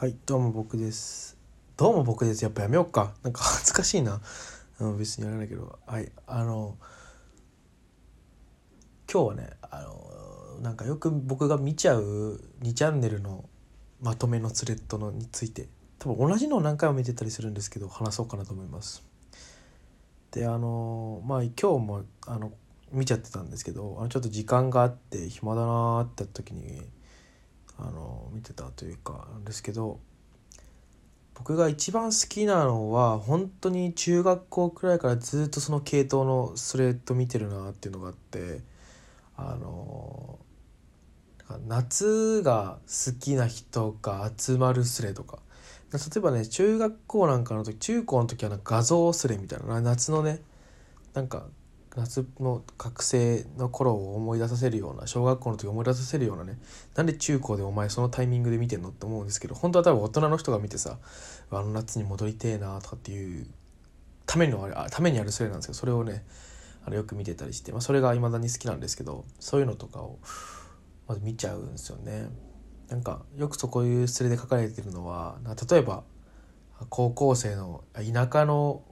はい、どうも僕です。どうも僕です。やっぱやめようか。なんか 恥ずかしいな。うん、別にやらないけど。はい、あの、今日はね、あの、なんかよく僕が見ちゃう2チャンネルのまとめのスレッドのについて、多分同じのを何回も見てたりするんですけど、話そうかなと思います。で、あの、まあ今日も、あの、見ちゃってたんですけど、あのちょっと時間があって暇だなーって時に、あの見てたというかなんですけど僕が一番好きなのは本当に中学校くらいからずっとその系統のスレッド見てるなっていうのがあってあの夏が好きな人が集まるスレとか例えばね中学校なんかの時中高の時はな画像スレみたいな夏のねなんか夏の学生の頃を思い出させるような小学校の時思い出させるようなねなんで中高でお前そのタイミングで見てんのって思うんですけど本当は多分大人の人が見てさあの夏に戻りてえなとかっていうためのあれあためにあるスレなんですけどそれをねあのよく見てたりして、まあ、それがいまだに好きなんですけどそういうのとかをまず見ちゃうんですよね。なんかよくそこいうスレで書かれてるのは例えば高校生の田舎の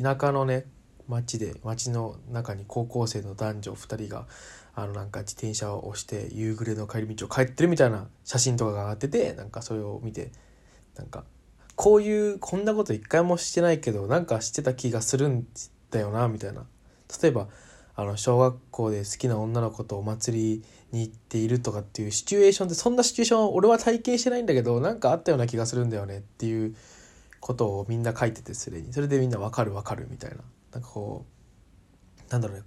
田舎のね街で街の中に高校生の男女2人があのなんか自転車を押して夕暮れの帰り道を帰ってるみたいな写真とかが上がっててなんかそれを見てなんかこういうこんなこと一回もしてないけどなんかしてた気がするんだよなみたいな。例えばあの小学校で好きな女の子とお祭りに行っているとかっていうシチュエーションってそんなシチュエーション俺は体験してないんだけどなんかあったような気がするんだよねっていうことをみんな書いててすでに。それでみんな分かる分かるみたいな。なんかこうなんだろうね。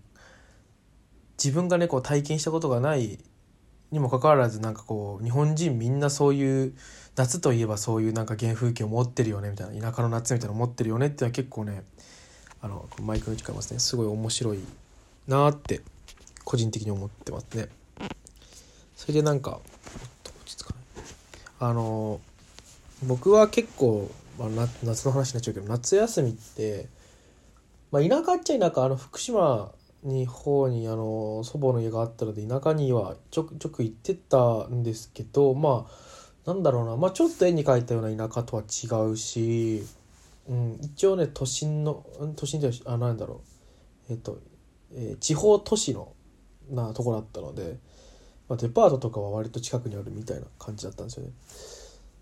自分がねこう体験したことがないにもかかわらずなんかこう日本人みんなそういう夏といえばそういうなんか原風景を持ってるよねみたいな田舎の夏みたいなの持ってるよねっていうのは結構ねあのマイクの近いますね。すごい面白いなーって個人的に思ってますね。それでなんかあの僕は結構、まあ、夏の話になっちゃうけど夏休みって、まあ、田舎っちゃ田舎あの福島に方にあの祖母の家があったので田舎にはちょくちょく行ってたんですけどまあなんだろうな、まあ、ちょっと絵に描いたような田舎とは違うし、うん、一応ね都心の都心ではあなんだろう。えっ、と、えー、地方都市のなとこだったので、まあ、デパートとかは割と近くにあるみたいな感じだったんですよね。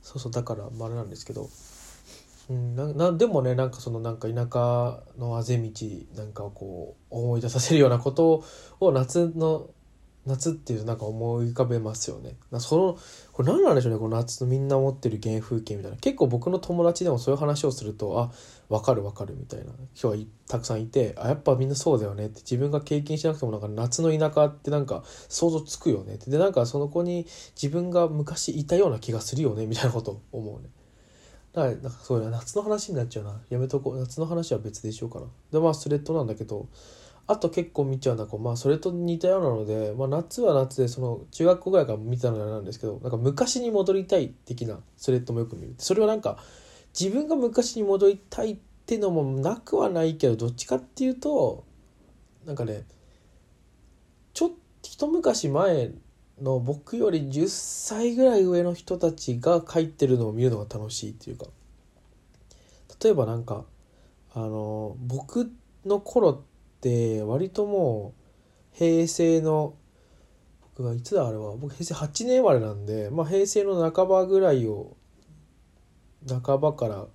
そうそうだからまああれなんですけど、うん、ななでもねなんかそのなんか田舎のあぜ道なんかをこう思い出させるようなことを夏の夏っていうとなんか思い浮かべますよね。そのこれ何なんでしょうねこの夏のみんな持ってる原風景みたいな結構僕の友達でもそういう話をするとあ分かる分かるみたいな今日はたくさんいてあやっぱみんなそうだよねって自分が経験しなくてもなんか夏の田舎ってなんか想像つくよねってでなんかその子に自分が昔いたような気がするよねみたいなことを思うね。だからなんかそういう夏の話になっちゃうな。やめとこう。夏の話は別でしようかな。でまあスレッドなんだけどあと結構見ちゃうのはこう。まあそれと似たようなので、まあ、夏は夏でその中学校ぐらいから見たのなんですけどなんか昔に戻りたい的なスレッドもよく見る。それはなんか自分が昔に戻りたいってのもなくはないけどどっちかっていうとなんかねちょっと一昔前の僕より10歳ぐらい上の人たちが書いてるのを見るのが楽しいっていうか。例えばなんかあの僕の頃って割ともう平成の僕がいつだあれは僕平成8年生まれなんで、まあ、平成の半ばぐらいを半ばから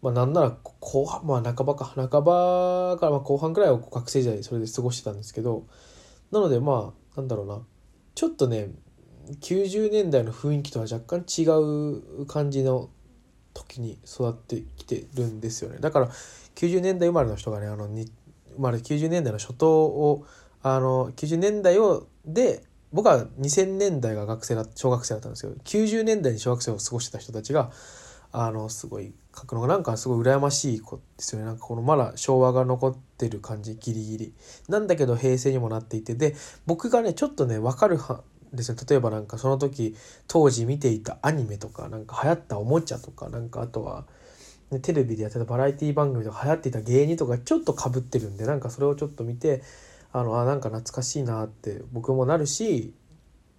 まあなんなら後半まあ半ばか半ばからまあ後半ぐらいを学生時代それで過ごしてたんですけどなのでまあなんだろうな。ちょっとね90年代の雰囲気とは若干違う感じの時に育ってきてるんですよね。だから90年代生まれの人がねあのに生まれ90年代の初頭をあの90年代をで僕は2000年代が学生だ小学生だったんですけど90年代に小学生を過ごしてた人たちがあのすごい書くのがなんかすごい羨ましい子ですよね。なんかこのまだ昭和が残ってる感じギリギリ。なんだけど平成にもなっていて。で僕がねちょっとね分かるはですね例えばなんかその時当時見ていたアニメとかなんか流行ったおもちゃとかなんかあとは、ね、テレビでやってたバラエティ番組とか流行っていた芸人とかちょっとかぶってるんでなんかそれをちょっと見てあのあなんか懐かしいなって僕もなるし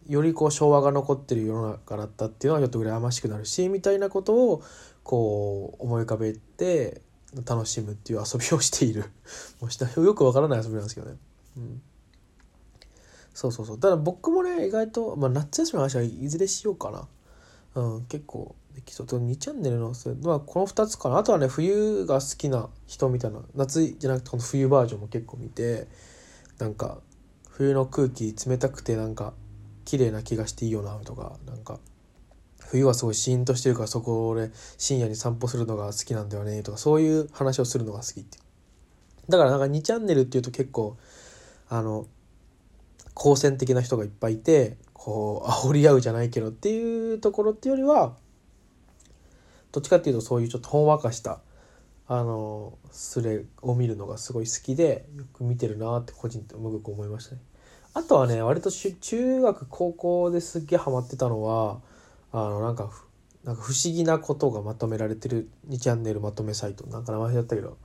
よりこう昭和が残ってる世の中だったっていうのはちょっと羨ましくなるしみたいなことをこう思い浮かべて楽しむっていう遊びをしている。もうしたよくわからない遊びなんですけどね。うん。そうそうそう。ただ僕もね意外と、まあ、夏休みの話はいずれしようかな。うん。結構できそう2チャンネルのまあこの2つかな。あとはね冬が好きな人みたいな夏じゃなくてこの冬バージョンも結構見てなんか冬の空気冷たくてなんか綺麗な気がしていいよなとかなんか冬はすごいシーンとしてるからそこで深夜に散歩するのが好きなんだよねとかそういう話をするのが好きってだからなんか2チャンネルっていうと結構あの好戦的な人がいっぱいいてこう煽り合うじゃないけどっていうところっていうよりはどっちかっていうとそういうちょっとほんわかしたあのスレを見るのがすごい好きでよく見てるなって個人ともく思いましたね。あとはね割と中学高校ですっげえハマってたのはあのなんかなんか不思議なことがまとめられてる2チャンネルまとめサイトなんか名前だったけど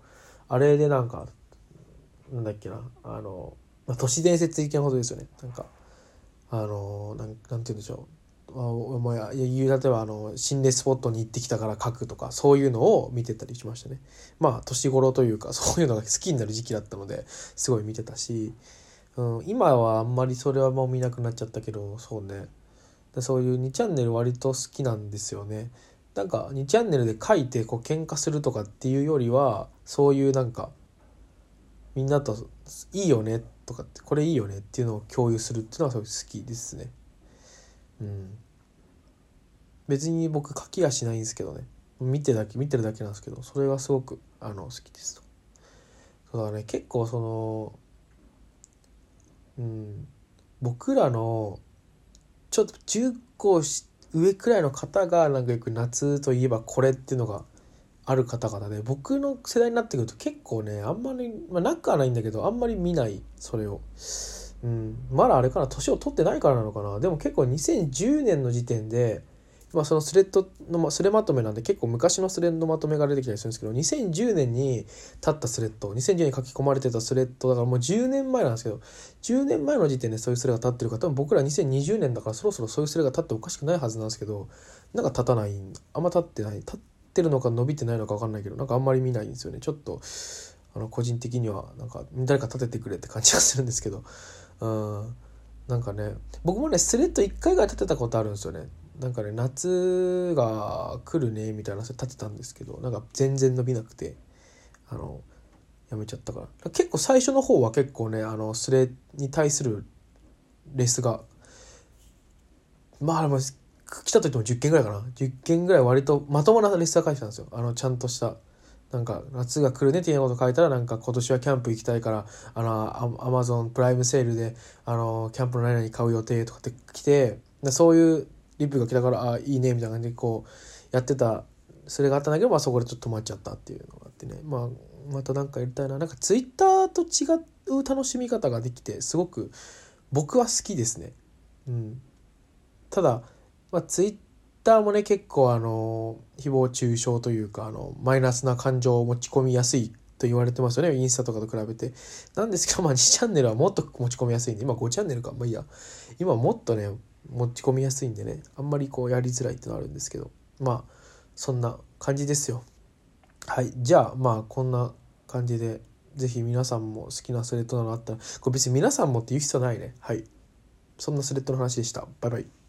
あれでなんかなんだっけなあのまあ、都市伝説的なことですよね。なんかあのなんなんて言うんでしょう。あお前例えばあの心霊スポットに行ってきたから書くとかそういうのを見てたりしましたね。まあ年頃というかそういうのが好きになる時期だったのですごい見てたし、うん、今はあんまりそれはもう見なくなっちゃったけどそうねそういう2チャンネル割と好きなんですよねなんか2チャンネルで書いてこう喧嘩するとかっていうよりはそういうなんかみんなといいよねとかってこれいいよねっていうのを共有するっていうのはすごい好きですね。うん。別に僕書きはしないんですけどね見てだけ見てるだけなんですけどそれがすごくあの好きですと。そうだね結構そのうん。僕らのちょっと10個上くらいの方がなんかよく夏といえばこれっていうのがある方々で僕の世代になってくると結構ねあんまり、まあ、なくはないんだけどあんまり見ないそれを。うん、まだあれかな年を取ってないからなのかな。でも結構2010年の時点で、まあ、そのスレッドのまスレまとめなんで結構昔のスレッドまとめが出てきたりするんですけど2010年に立ったスレッド2010年に書き込まれてたスレッドだからもう10年前なんですけど10年前の時点でそういうスレが立ってる方は僕ら2020年だからそろそろそういうスレが立っておかしくないはずなんですけどなんか立たないあんま立ってない立ってるのか伸びてないのか分かんないけどなんかあんまり見ないんですよね。ちょっとあの個人的にはなんか誰か立ててくれって感じがするんですけどうん。なんかね僕もねスレッド1回ぐらい立てたことあるんですよね。なんかね夏が来るねみたいなそれ立てたんですけどなんか全然伸びなくてあのやめちゃったから。結構最初の方は結構ねあのスレに対するレスがまあ来たといっても10件ぐらいかな。10件ぐらい割とまともなレッスン書いてたんですよ。あのちゃんとしたなんか夏が来るねっていうこと書いたらなんか今年はキャンプ行きたいからあのアマゾンプライムセールであのキャンプの何々買う予定とかって来てそういうリップが来たからあいいねみたいな感じでこうやってた。それがあったんだけど、まあ、そこでちょっと止まっちゃったっていうのがあってね、まあ、また何かやりたいな。なんかツイッターと違う楽しみ方ができてすごく僕は好きですね。うん、ただまあ、ツイッターもね結構あの誹謗中傷というかあのマイナスな感情を持ち込みやすいと言われてますよね。インスタとかと比べて。なんですけど、まあ、2チャンネルはもっと持ち込みやすいんで今5チャンネルか。まあいいや。今もっとね持ち込みやすいんでねあんまりこうやりづらいってのあるんですけどまあそんな感じですよ。はい。じゃあまあこんな感じで是非皆さんも好きなスレッドなのあったらこれ別に皆さんもって言う必要ないね。はい。そんなスレッドの話でした。バイバイ。